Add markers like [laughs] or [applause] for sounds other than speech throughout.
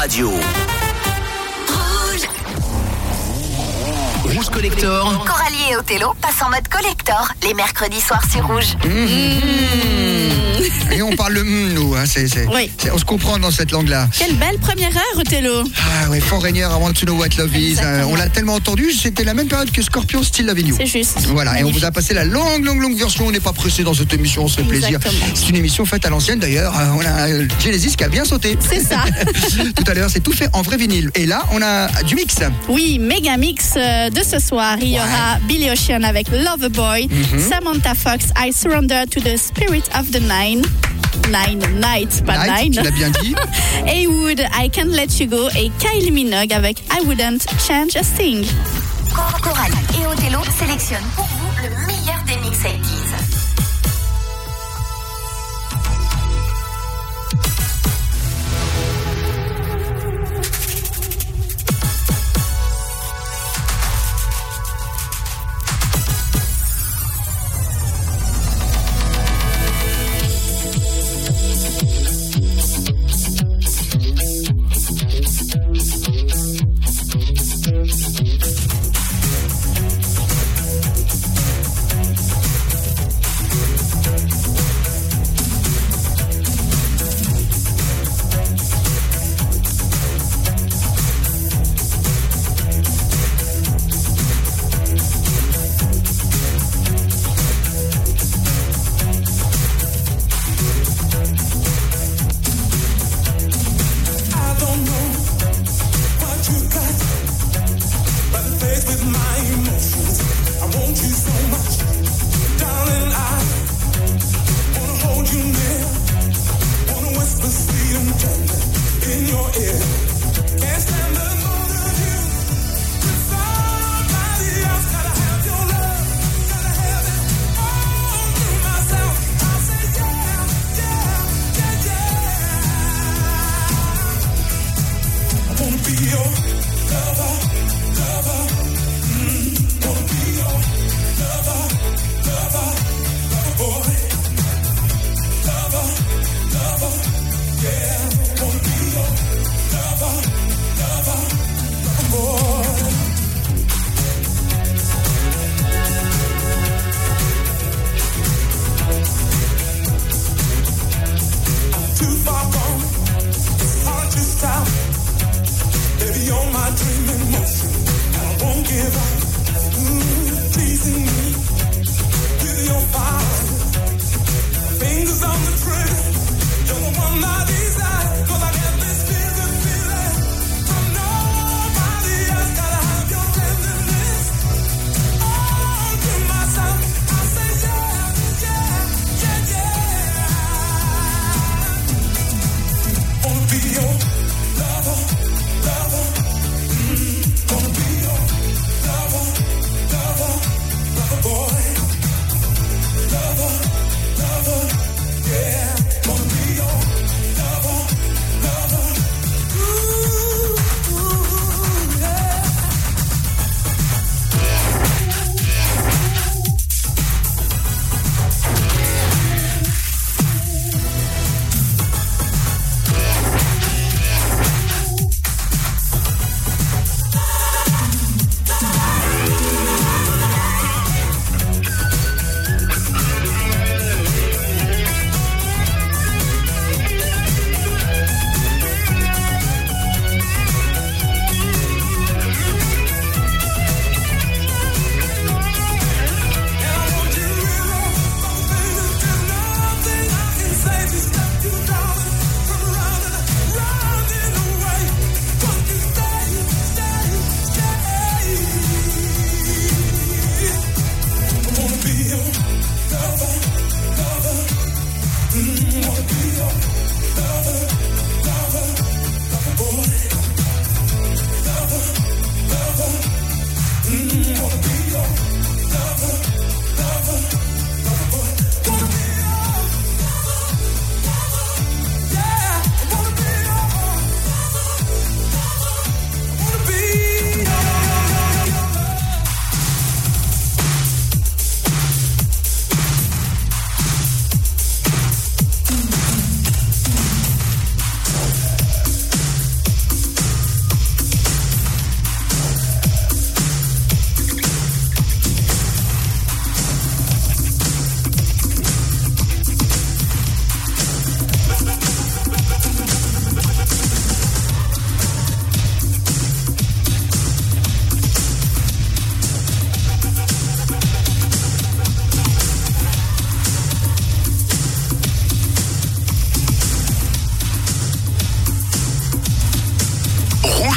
Radio. Rouge Collector. Coralie et Othello passent en mode collector les mercredis soirs sur Rouge. [laughs] Et on parle le mm, nous, hein, c'est, c'est- Oui. c'est- on se comprend dans cette langue-là. Quelle belle première heure, Othello. Ah ouais, Foreigner, I want to know what love is. Exactement. Euh, on l'a tellement entendu, c'était la même période que Scorpion Still Loving You. C'est juste. Voilà, et on vous a passé la longue, longue, longue version. On n'est pas pressé dans cette émission, on se fait plaisir. Exactement. C'est une émission faite à l'ancienne d'ailleurs. Euh, On a euh, Genesis qui a bien sauté. C'est ça. [laughs] Tout à l'heure, c'est tout fait en vrai vinyle. Et là, on a du mix. Oui, méga mix euh, de ce soir. Il y aura Billy Ocean avec Loverboy, Mhm. Samantha Fox, I Surrender to the Spirit of the Nine. Nine Night, pas Night, tu Nine. l'as bien dit. [laughs] Haywood, I Can't Let You Go et Kylie Minogue avec I Wouldn't Change a Thing. Cor- Coralie et Othello sélectionnent pour vous le meilleur des mix 80s.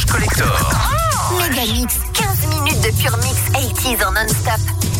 Collector. Mega Mix, 15 minutes de pure mix 80s en non-stop.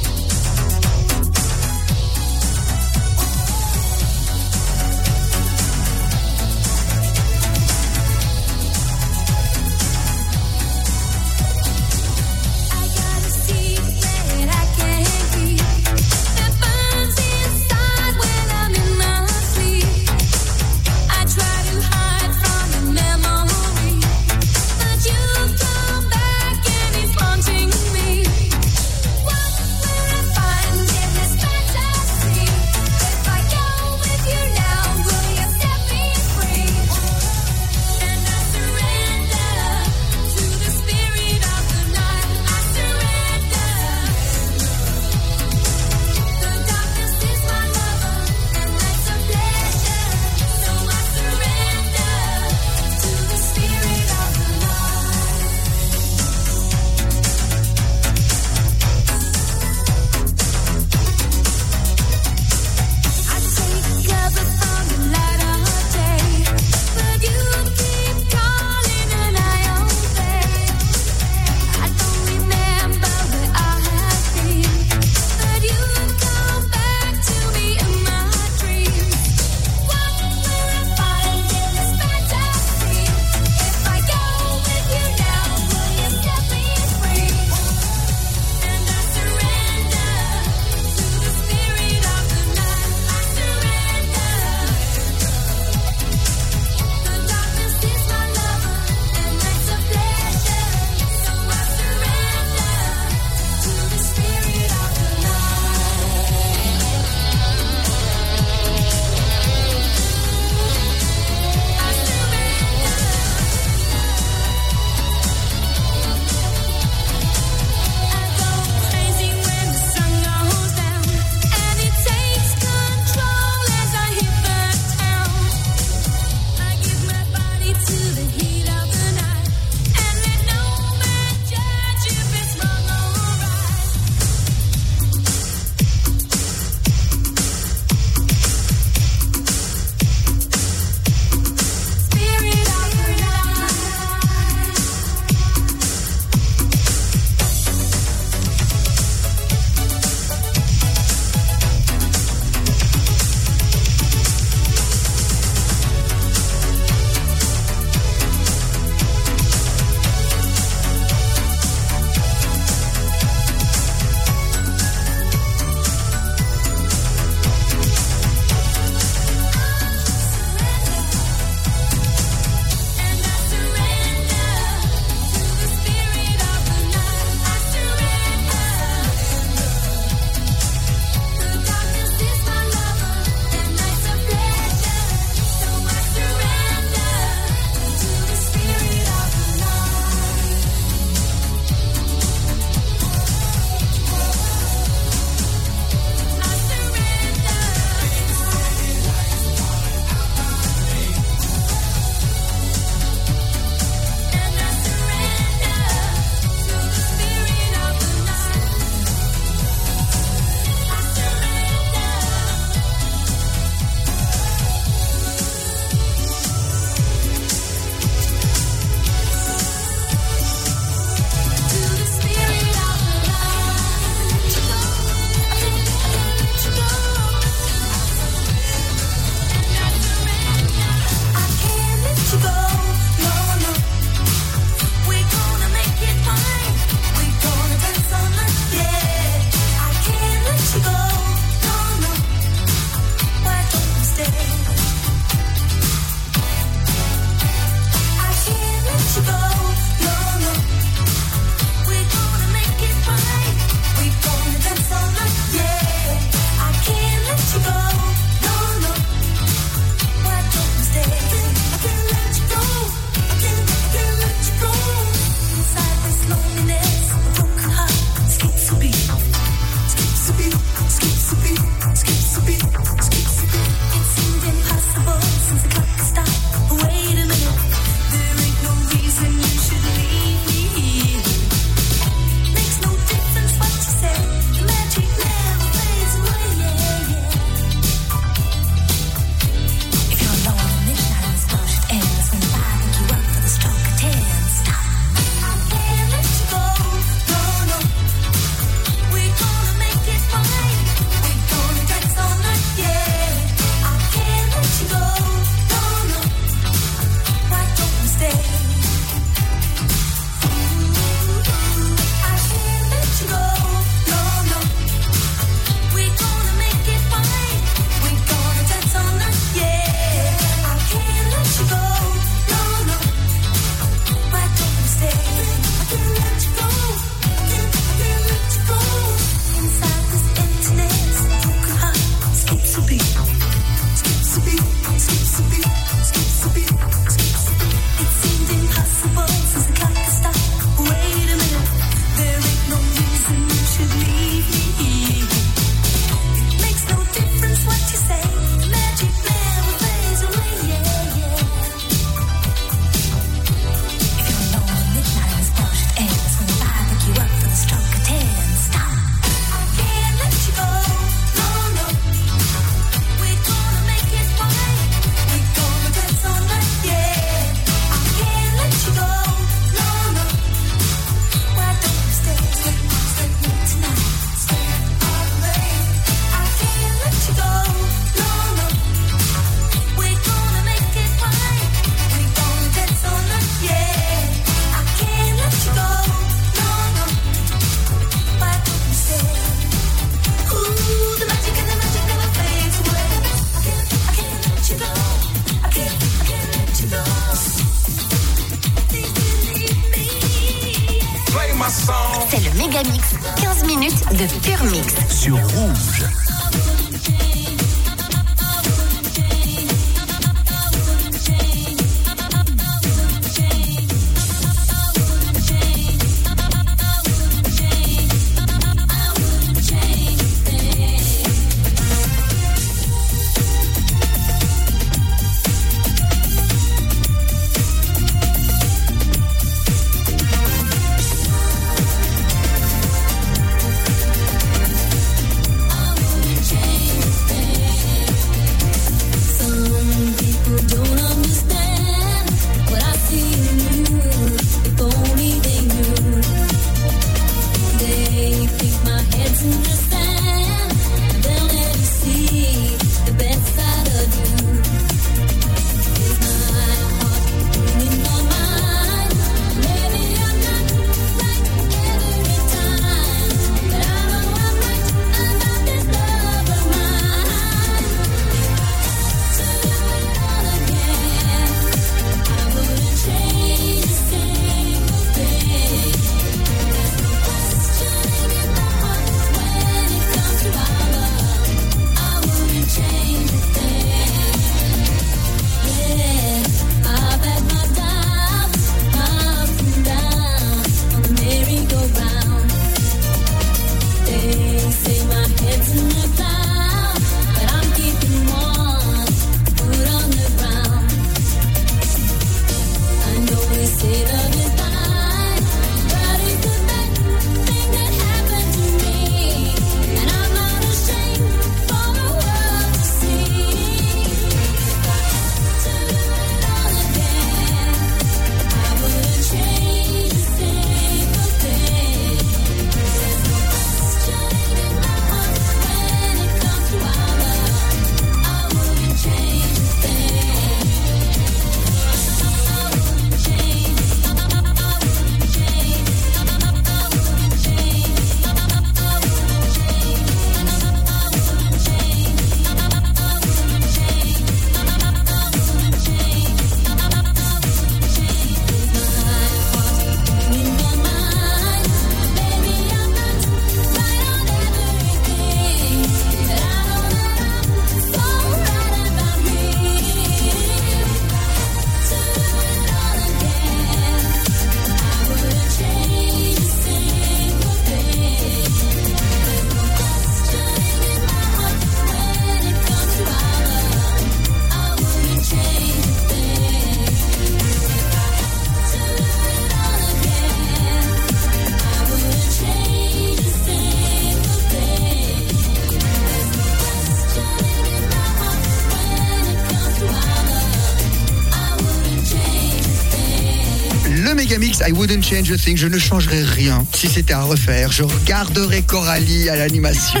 Wouldn't change a thing. Je ne changerais rien si c'était à refaire. Je regarderais Coralie à l'animation.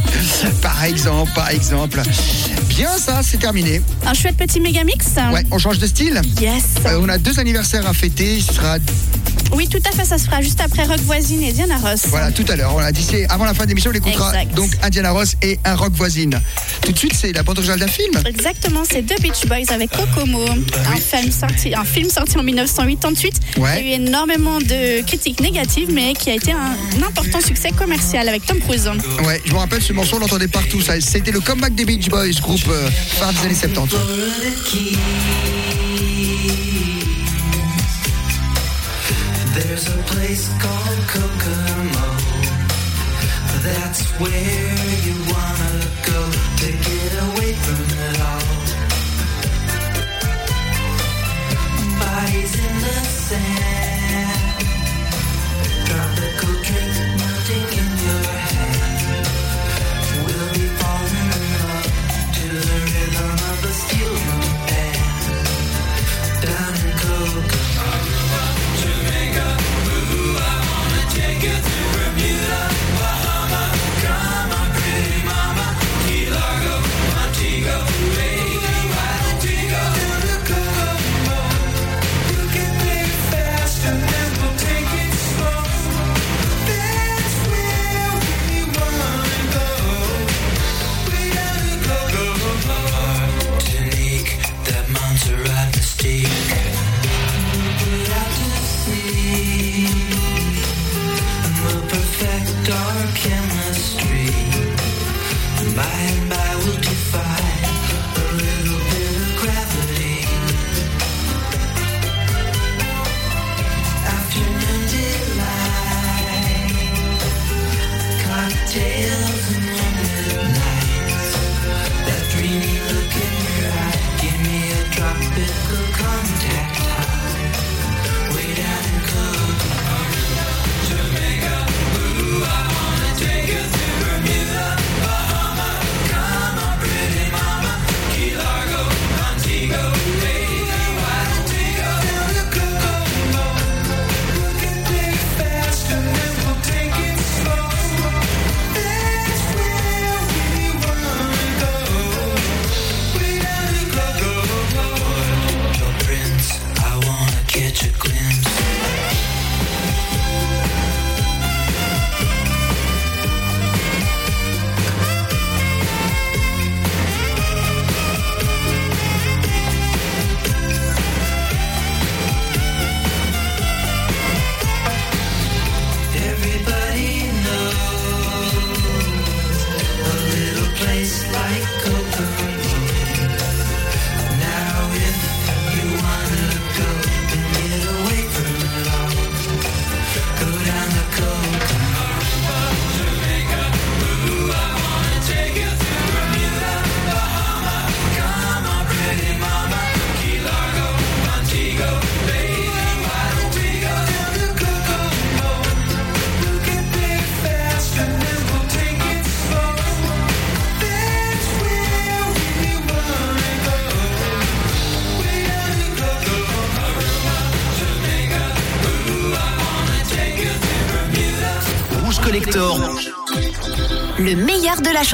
[laughs] par exemple, par exemple. Bien, ça, c'est terminé. Un chouette petit Mégamix. Ouais, on change de style. Yes. Euh, on a deux anniversaires à fêter. Ce sera Oui, tout à fait. Ça se fera juste après Rock Voisine et Diana Ross. Voilà, tout à l'heure. On a dit c'est avant la fin de l'émission, on écoutera Exact. donc Indiana Ross et un rock voisine. Tout de suite, c'est la bande originale d'un film. Exactement, c'est The Beach Boys avec Kokomo, un film sorti, un film sorti en 1988. Ouais. Il y a eu énormément de critiques négatives, mais qui a été un, important succès commercial avec Tom Cruise. Ouais, je me rappelle ce morceau, on l'entendait partout. Ça, c'était le comeback des Beach Boys, groupe euh, phare des années 70. There's a place called Kokomo. That's where you wanna go to get away from it all. Bodies in the sand.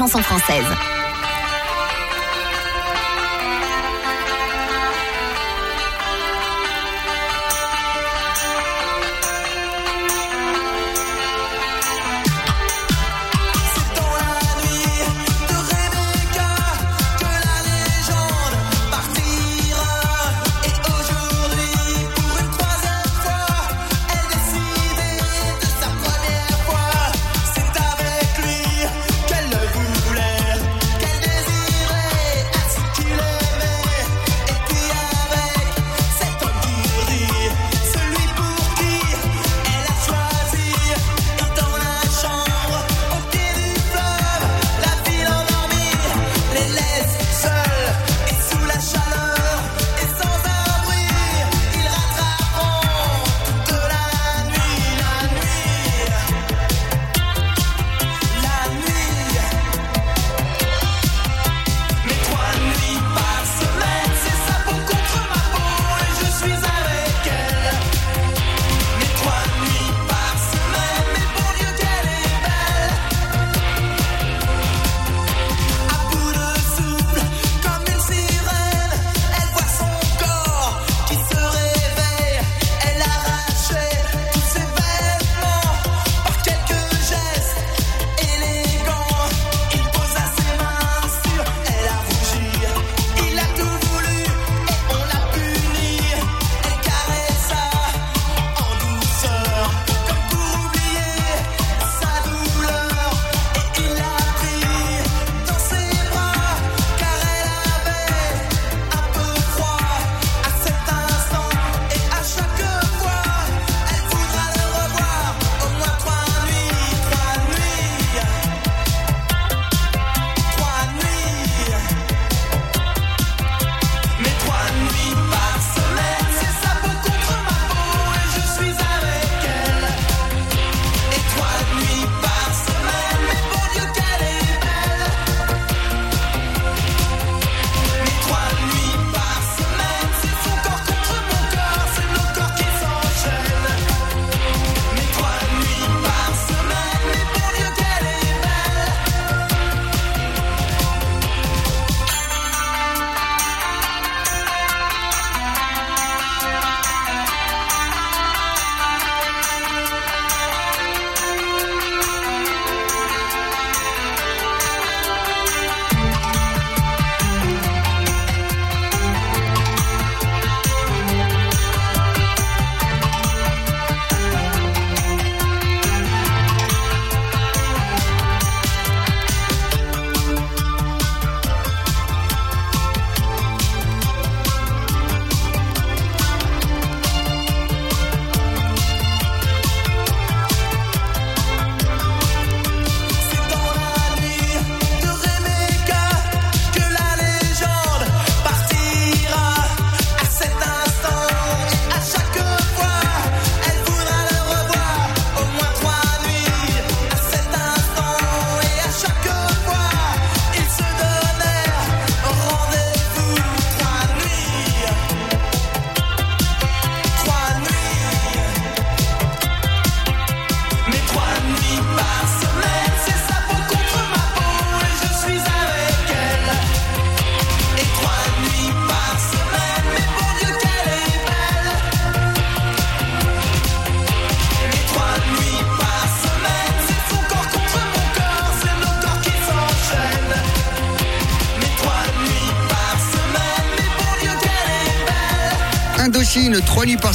Chanson française.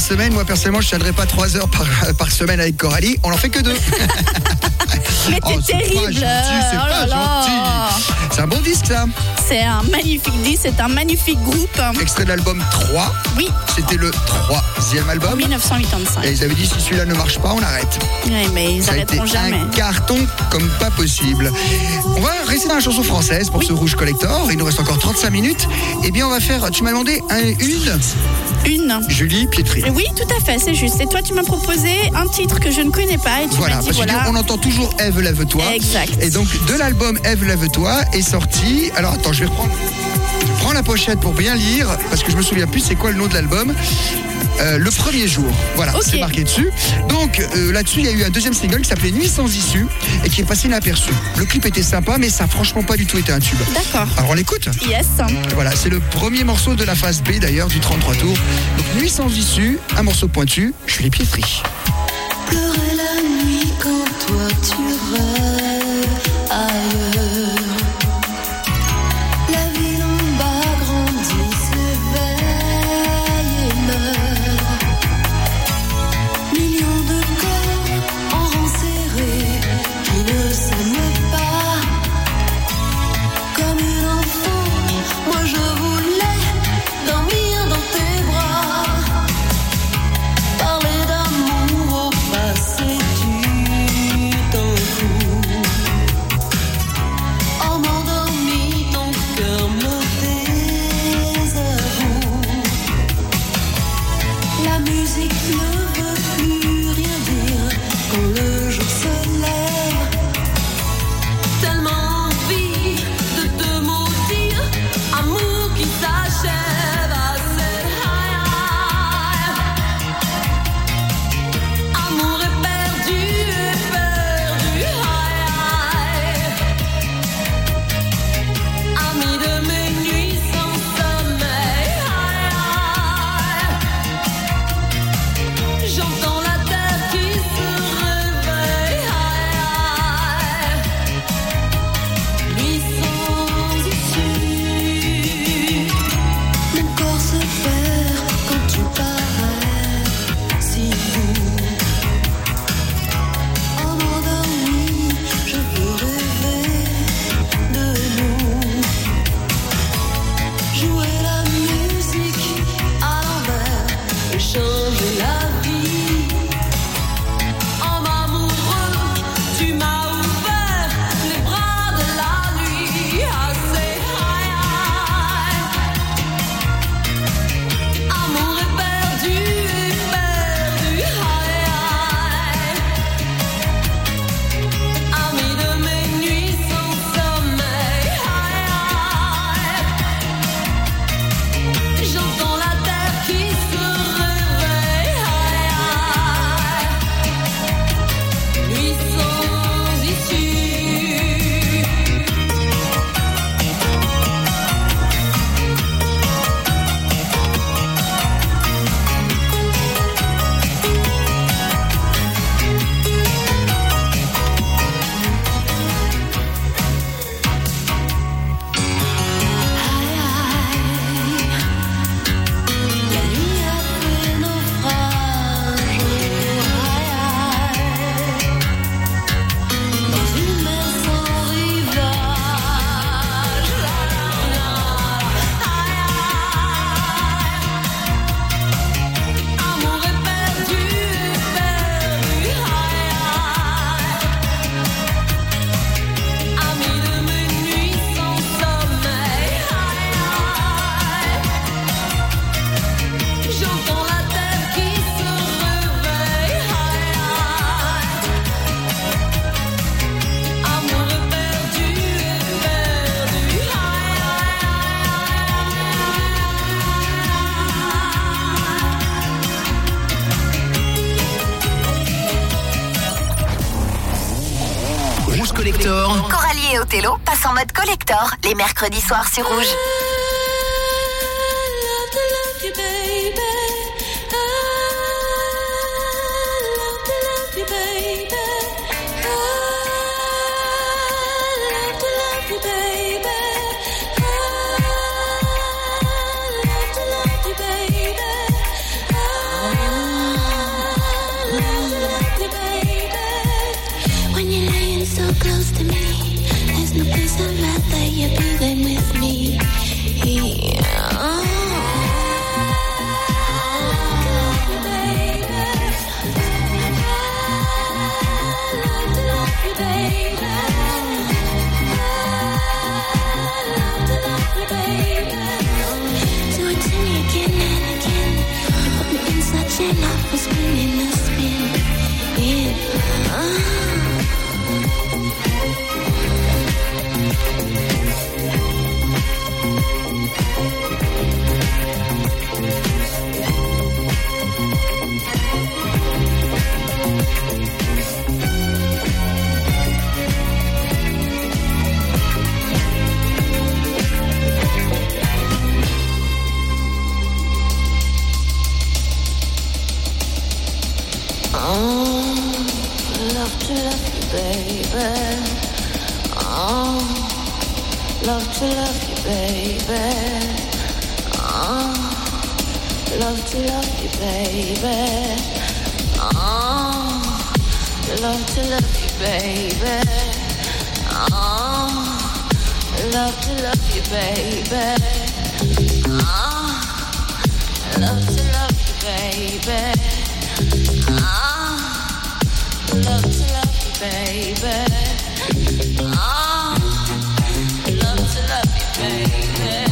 Semaine. Moi, personnellement, je tiendrai pas trois heures par, [laughs] par semaine avec Coralie. On en fait que deux. [laughs] Mais Oh, t'es c'est pas terrible. gentil, c'est Oh un bon disque, ça. C'est un magnifique disque, c'est un magnifique groupe. Extrait de l'album 3. Oui, C'était le troisième en album. 1985. Et ils avaient dit si celui-là ne marche pas, on arrête. Ouais, mais ils Ça a été arrêteront jamais. un carton comme pas possible. On va rester dans la chanson française pour ce Rouge Collector. Il nous reste encore 35 minutes. Eh bien, on va faire, tu m'as demandé un- une, Une. Julie Pietri. Oui, tout à fait, c'est juste. Et toi, tu m'as proposé un titre que je ne connais pas et tu Voilà, m'as dit parce voilà. qu'on entend toujours Eve lève-toi. Exact. Et donc de l'album Eve lève-toi est sorti. Alors attends, je vais reprendre. Je la pochette pour bien lire parce que je me souviens plus c'est quoi le nom de l'album. Euh, le premier jour, voilà, c'est marqué dessus. Donc euh, là-dessus, il y a eu un deuxième single qui s'appelait Nuit sans issue et qui est passé inaperçu. Le clip était sympa, mais ça a franchement pas du tout été un tube. D'accord. Alors on l'écoute Yes. Voilà, c'est le premier morceau de la phase B d'ailleurs du 33 tours. Donc Nuit sans issue, un morceau pointu, Julie Pietri. Pleurer la nuit quand toi tu rêves ailleurs. Et Othello passent en mode collector les mercredis soirs sur Rouge. Love to love you, baby. Oh, love to love you, baby. Oh, love to love you, baby. Oh, love to love you, baby. Oh, love to love you, baby. Oh, love to love you, baby. Oh, baby.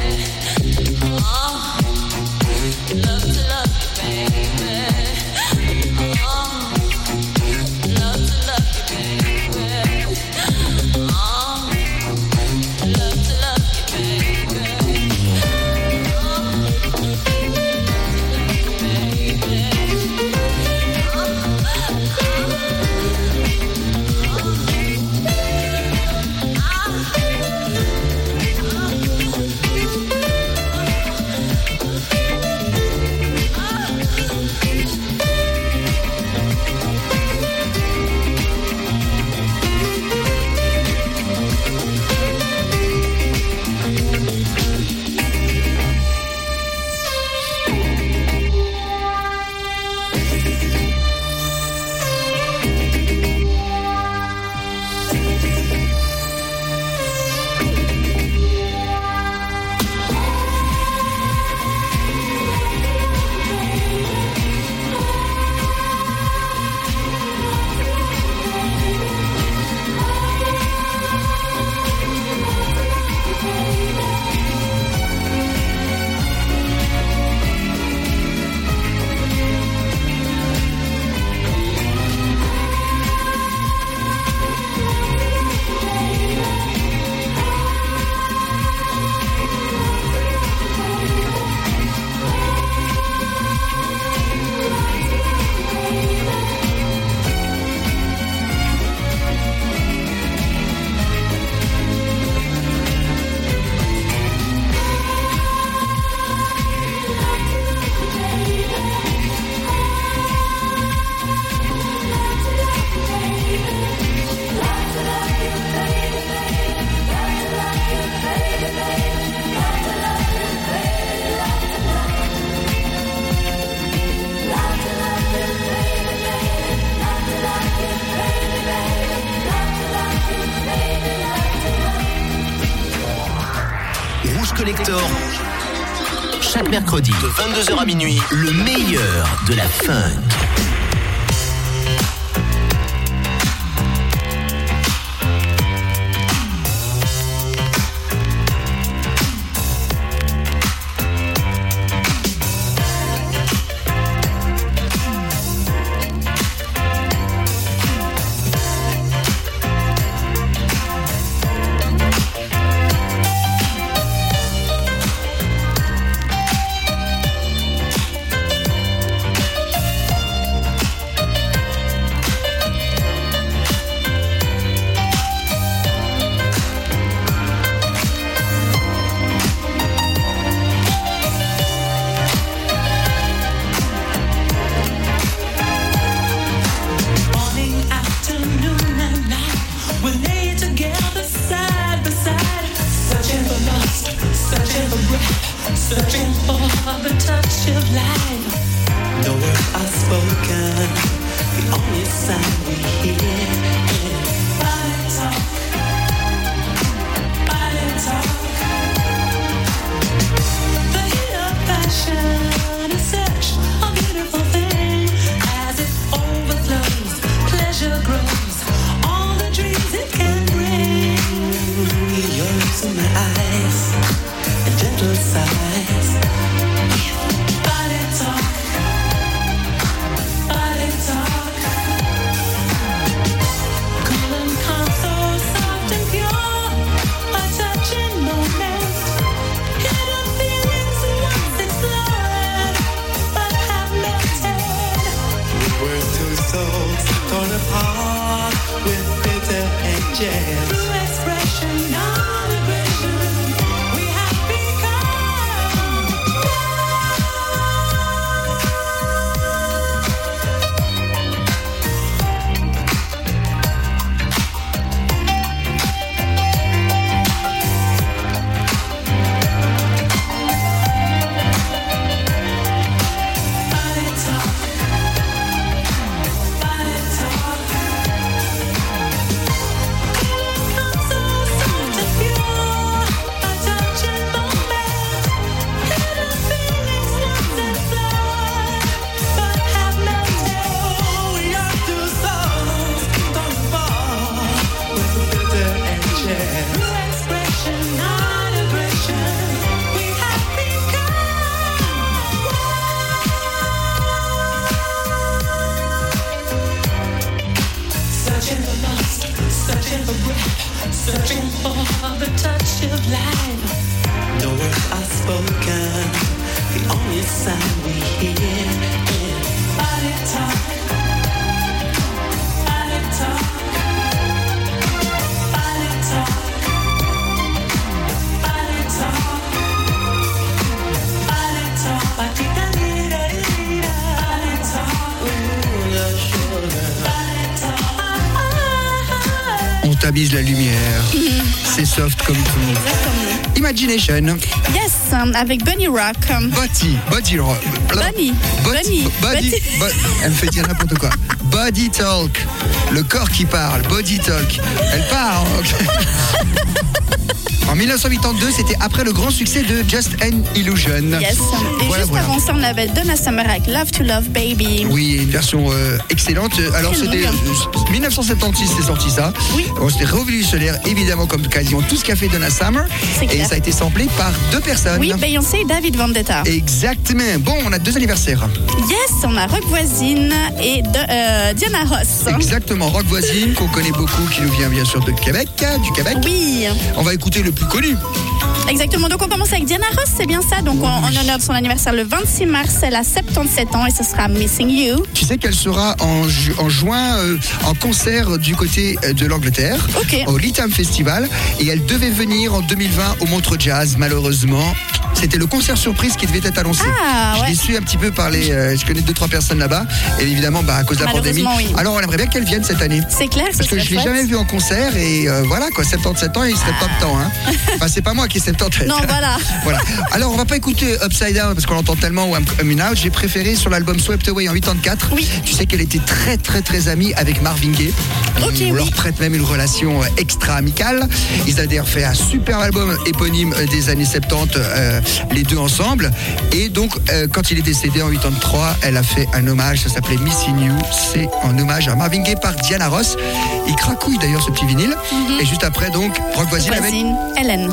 22h à minuit, le meilleur de la funk. Spoken, the only sound we hear is body talk. Body talk. Body talk. Body talk. Body talk. Ba-dee-da-dee-da-dee-da. Body talk. Ooh, the sugar. Body talk. On tamise la lumière. C'est soft comme tout. Exactement. Imagination. Yes, um, avec Bunny Rock. Body. Body. rock. Bunny. Body. Bunny. Body. Elle me fait dire n'importe quoi. Body talk. Le corps qui parle. Body talk. Elle parle. [laughs] En 1982, c'était après le grand succès de Just an Illusion. Yes. Et Voilà, juste voilà. avant ça, on avait Donna Summer avec Love to Love Baby. Oui, une version euh, excellente. Alors c'était longue. euh, 1976, c'est sorti ça. Oui. Bon, c'était révolutionnaire, évidemment, comme quasiment tout ce qu'a fait Donna Summer. Et clair. ça a été samplé par deux personnes. Oui, Beyoncé et David Vendetta. Exactement. Bon, on a deux anniversaires. Yes, on a Rock Voisine et de, euh, Diana Ross. Exactement. Rock voisine, qu'on connaît beaucoup, qui nous vient bien sûr de Québec, du Québec. Oui, On va écouter le plus connu. exactement. Donc on commence avec Diana Ross, c'est bien ça. Donc en, en honneur de son anniversaire le 26 mars, elle a 77 ans et ce sera Missing You. Tu sais qu'elle sera en, ju- en juin euh, en concert du côté euh, de l'Angleterre, au Litam Festival, et elle devait venir en 2020 au Montreux Jazz. Malheureusement, c'était le concert surprise qui devait être annoncé. Ah, Je l'ai su un petit peu par les. euh, je connais deux trois personnes là-bas, et évidemment, bah, à cause de la pandémie. Oui. Alors, on aimerait bien qu'elle vienne cette année. C'est clair, ce Parce que je l'ai jamais vue en concert et euh, voilà quoi, 77 ans, il serait pas de temps. Hein. [laughs] Enfin, c'est pas moi qui ai 77. Non, [laughs] voilà. voilà. Alors, on va pas écouter Upside Down parce qu'on l'entend tellement ou I'm Coming Out. J'ai préféré sur l'album Swept Away en 84. Oui. Tu sais qu'elle était très, très, très amie avec Marvin Gaye. On leur oui. prête même une relation euh, extra-amicale. Ils avaient d'ailleurs fait un super album éponyme des années 70, euh, les deux ensemble. Et donc, euh, quand il est décédé en 83, elle a fait un hommage, ça s'appelait Missing You. C'est en hommage à Marvin Gaye par Diana Ross. Il cracouille d'ailleurs ce petit vinyle. Et juste après, donc, Rock Voisine avec Hélène.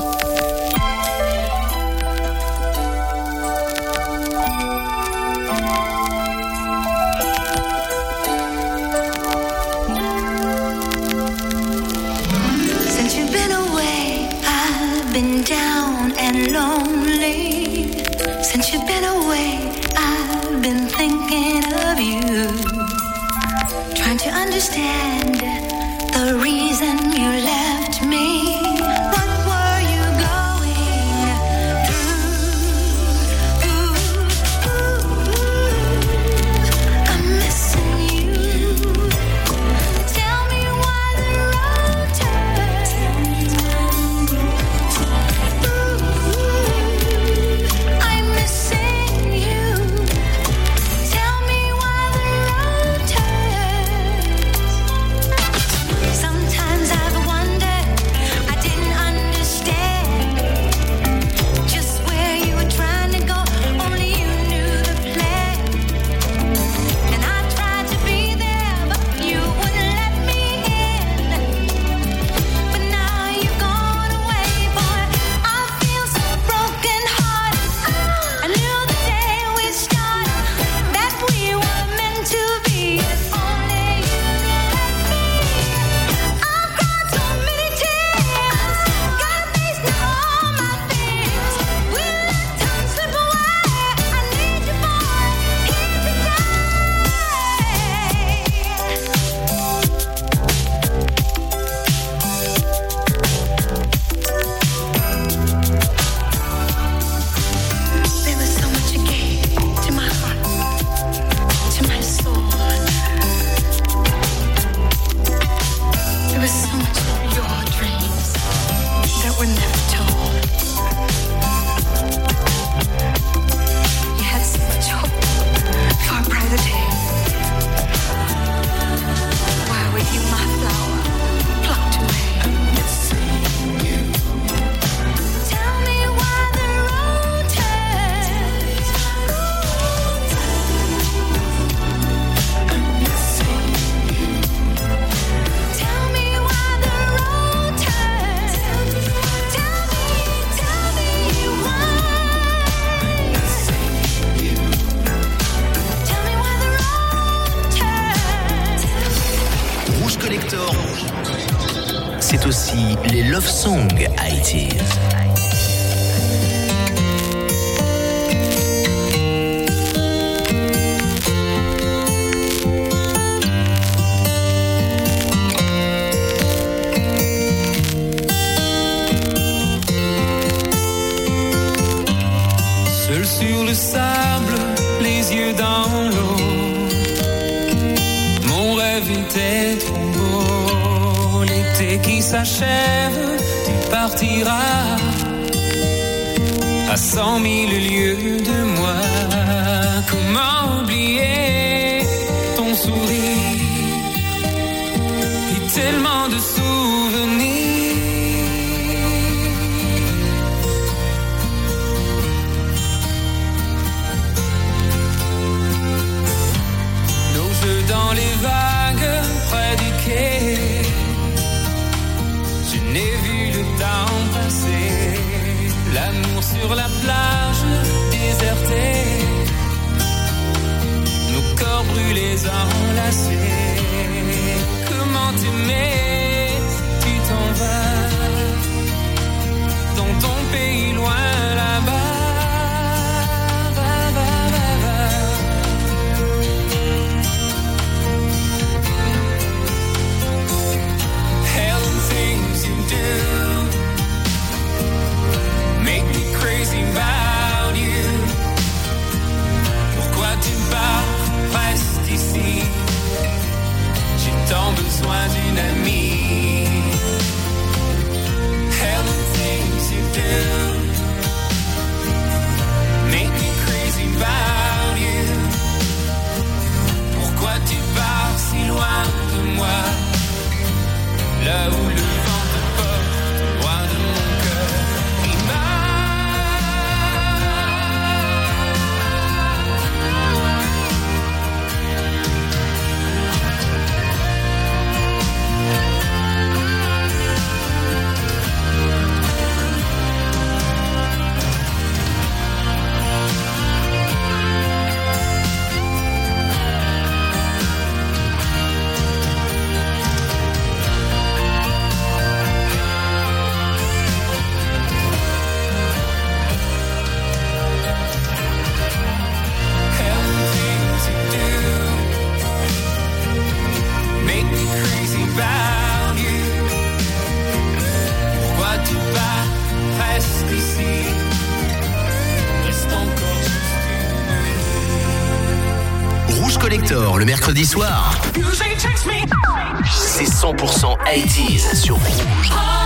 qui s'achève, tu partiras à cent mille lieues de moi. Comment oublier ton sourire et tellement de sourires samedi soir. C'est 100% 80s sur Rouge.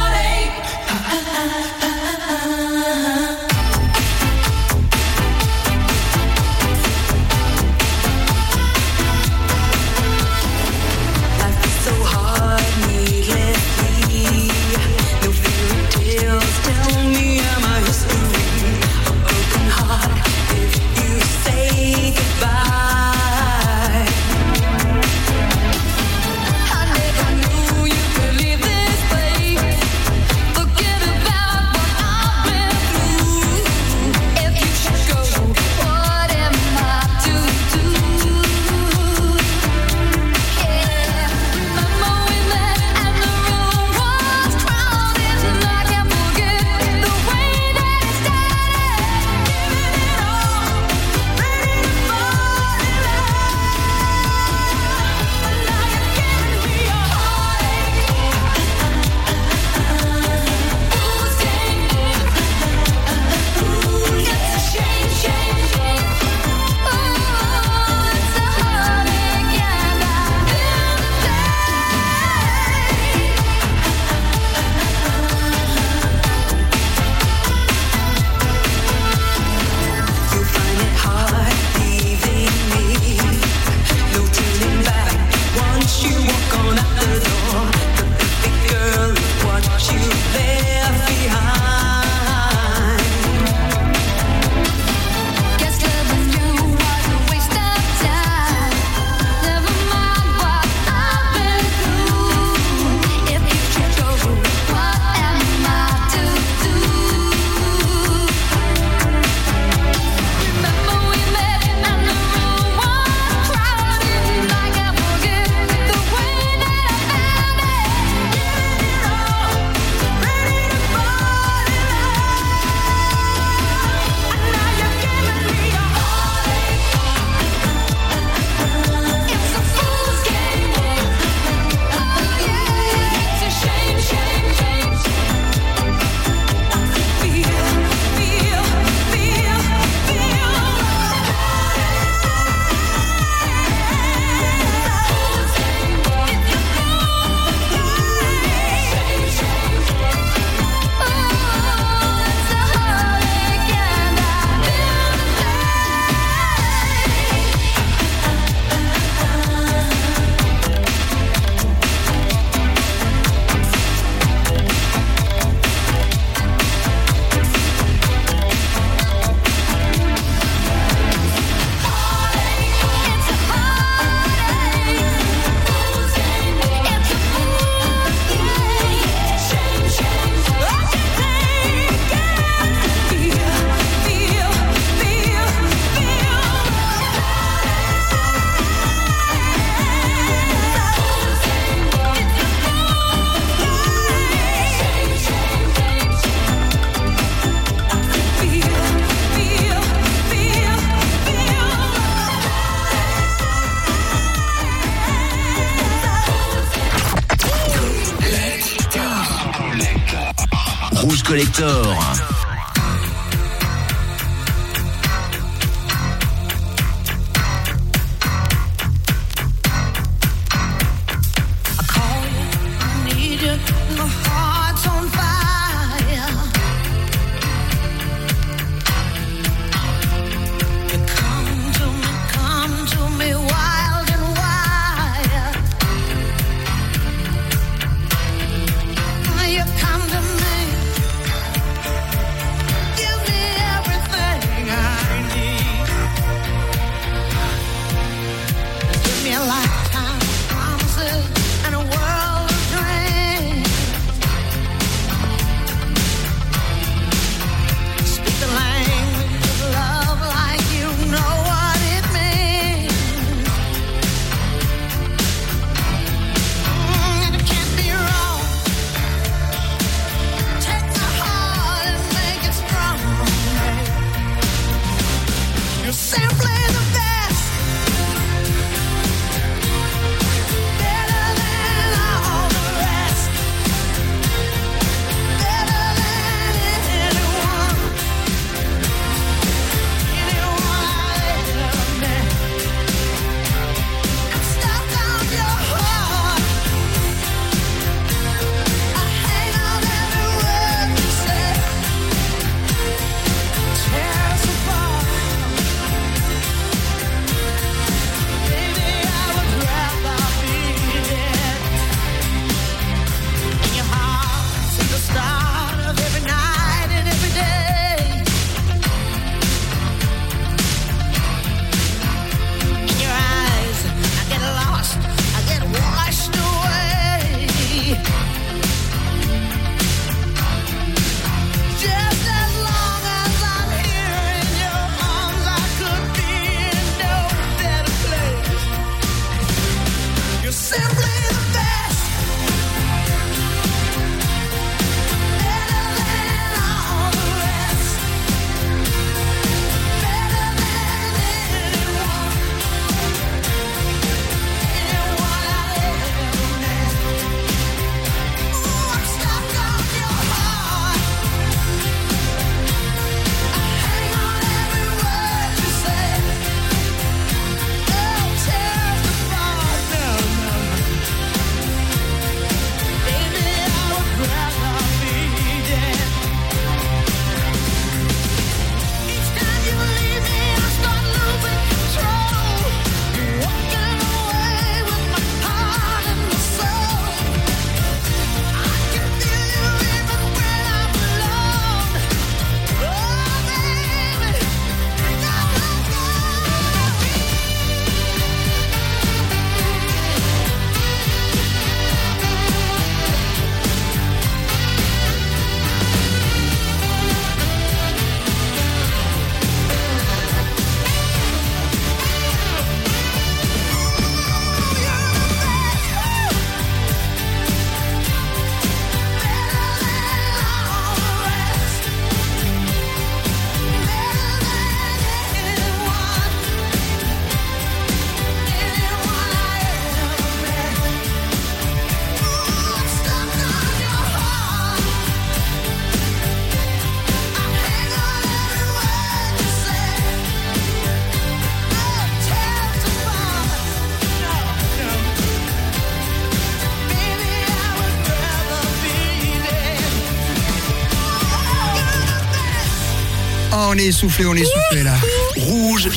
On est essoufflé, on est essoufflé là. Rouge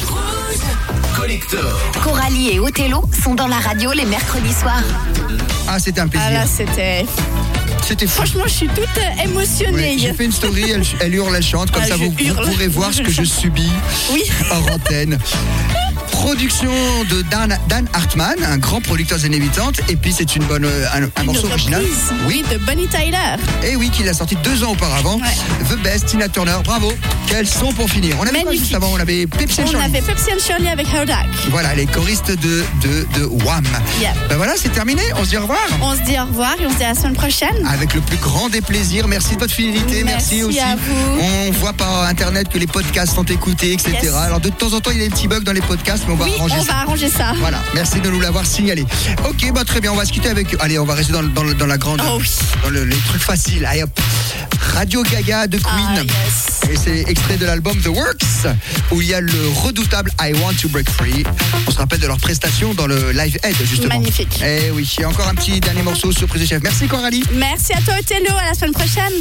Collector. Coralie et Othello sont dans la radio les mercredis soirs. Ah, c'était un Ah là, plaisir. c'était. C'était fou. Franchement, je suis toute euh, émotionnée. Ouais, J'ai fait une story, elle, elle hurle, elle chante, comme Ah, ça vous, pourrez voir ce que je [laughs] subis Oui. hors antenne. Production de Dan, Dan Hartman, un grand producteur des années 80, et puis c'est une bonne, euh, un, un Une morceau original. Oui, de Bonnie Tyler. Et oui, qu'il a sorti deux ans auparavant. Ouais. The Best, Tina Turner, bravo. Quel son pour finir? On avait quoi juste avant? On avait Pepsi On Shirley. avait Pepsi and Shirley avec Hodak. Voilà, les choristes de, de, de Wham. Yeah. Ben voilà, c'est terminé. On se dit au revoir. On se dit au revoir et on se dit à la semaine prochaine. Avec le plus grand des plaisirs. Merci de votre fidélité. Merci, Merci aussi. à vous. On voit par internet que les podcasts sont écoutés, etc. Yes. Alors de temps en temps, il y a des petits bugs dans les podcasts mais on va arranger ça. Voilà, merci de nous l'avoir signalé. Ok, bah très bien, on va se quitter avec. Allez, on va rester dans, la grande. Oh oui. Dans les trucs faciles. Radio Gaga de ah, Queen. Yes. Et c'est extrait de l'album The Works, où il y a le redoutable I Want to Break Free. On se rappelle de leur prestation dans le Live Aid, justement. Magnifique. Eh oui, et encore un petit dernier morceau, surprise du chef. Merci Coralie. Merci à toi, Othello. À la semaine prochaine.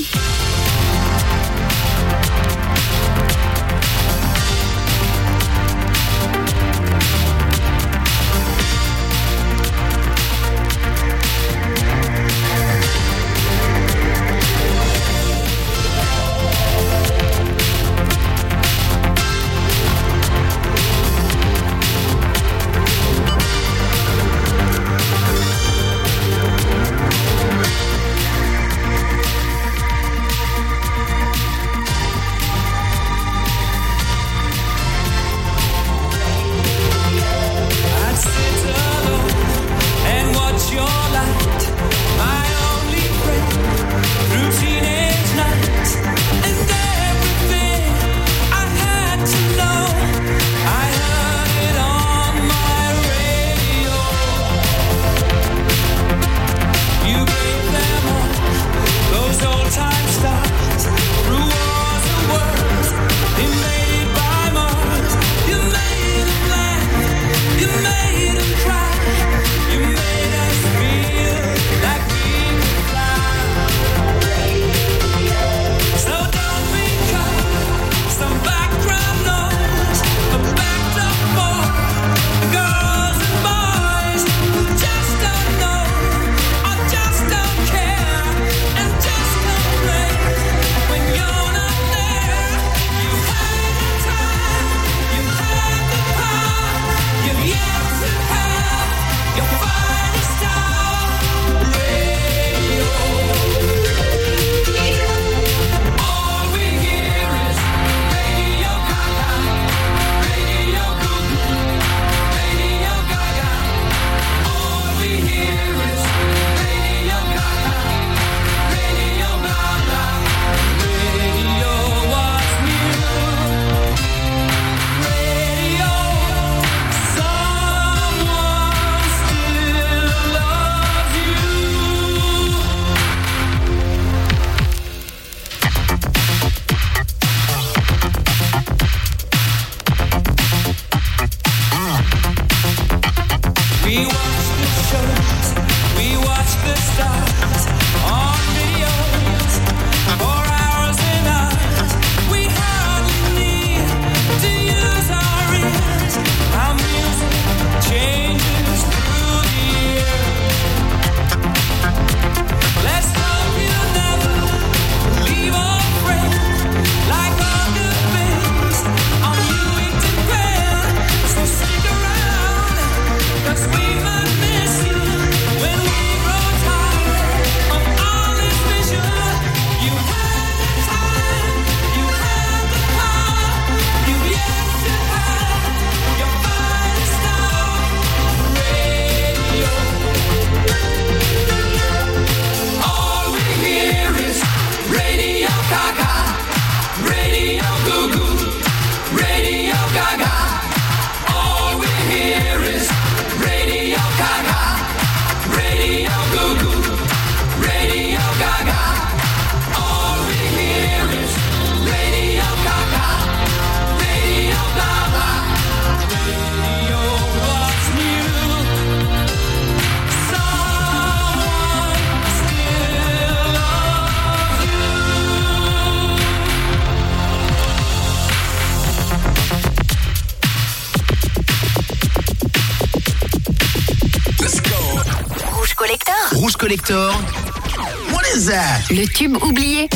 What is that? Le tube oublié.